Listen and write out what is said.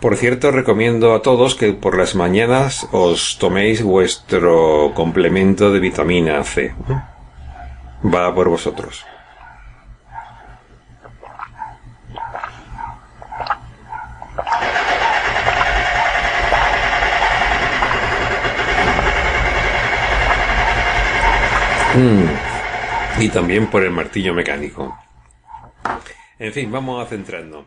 Por cierto, recomiendo a todos que por las mañanas os toméis vuestro complemento de vitamina C. Va por vosotros. Mm. Y también por el martillo mecánico. En fin, vamos a centrarnos.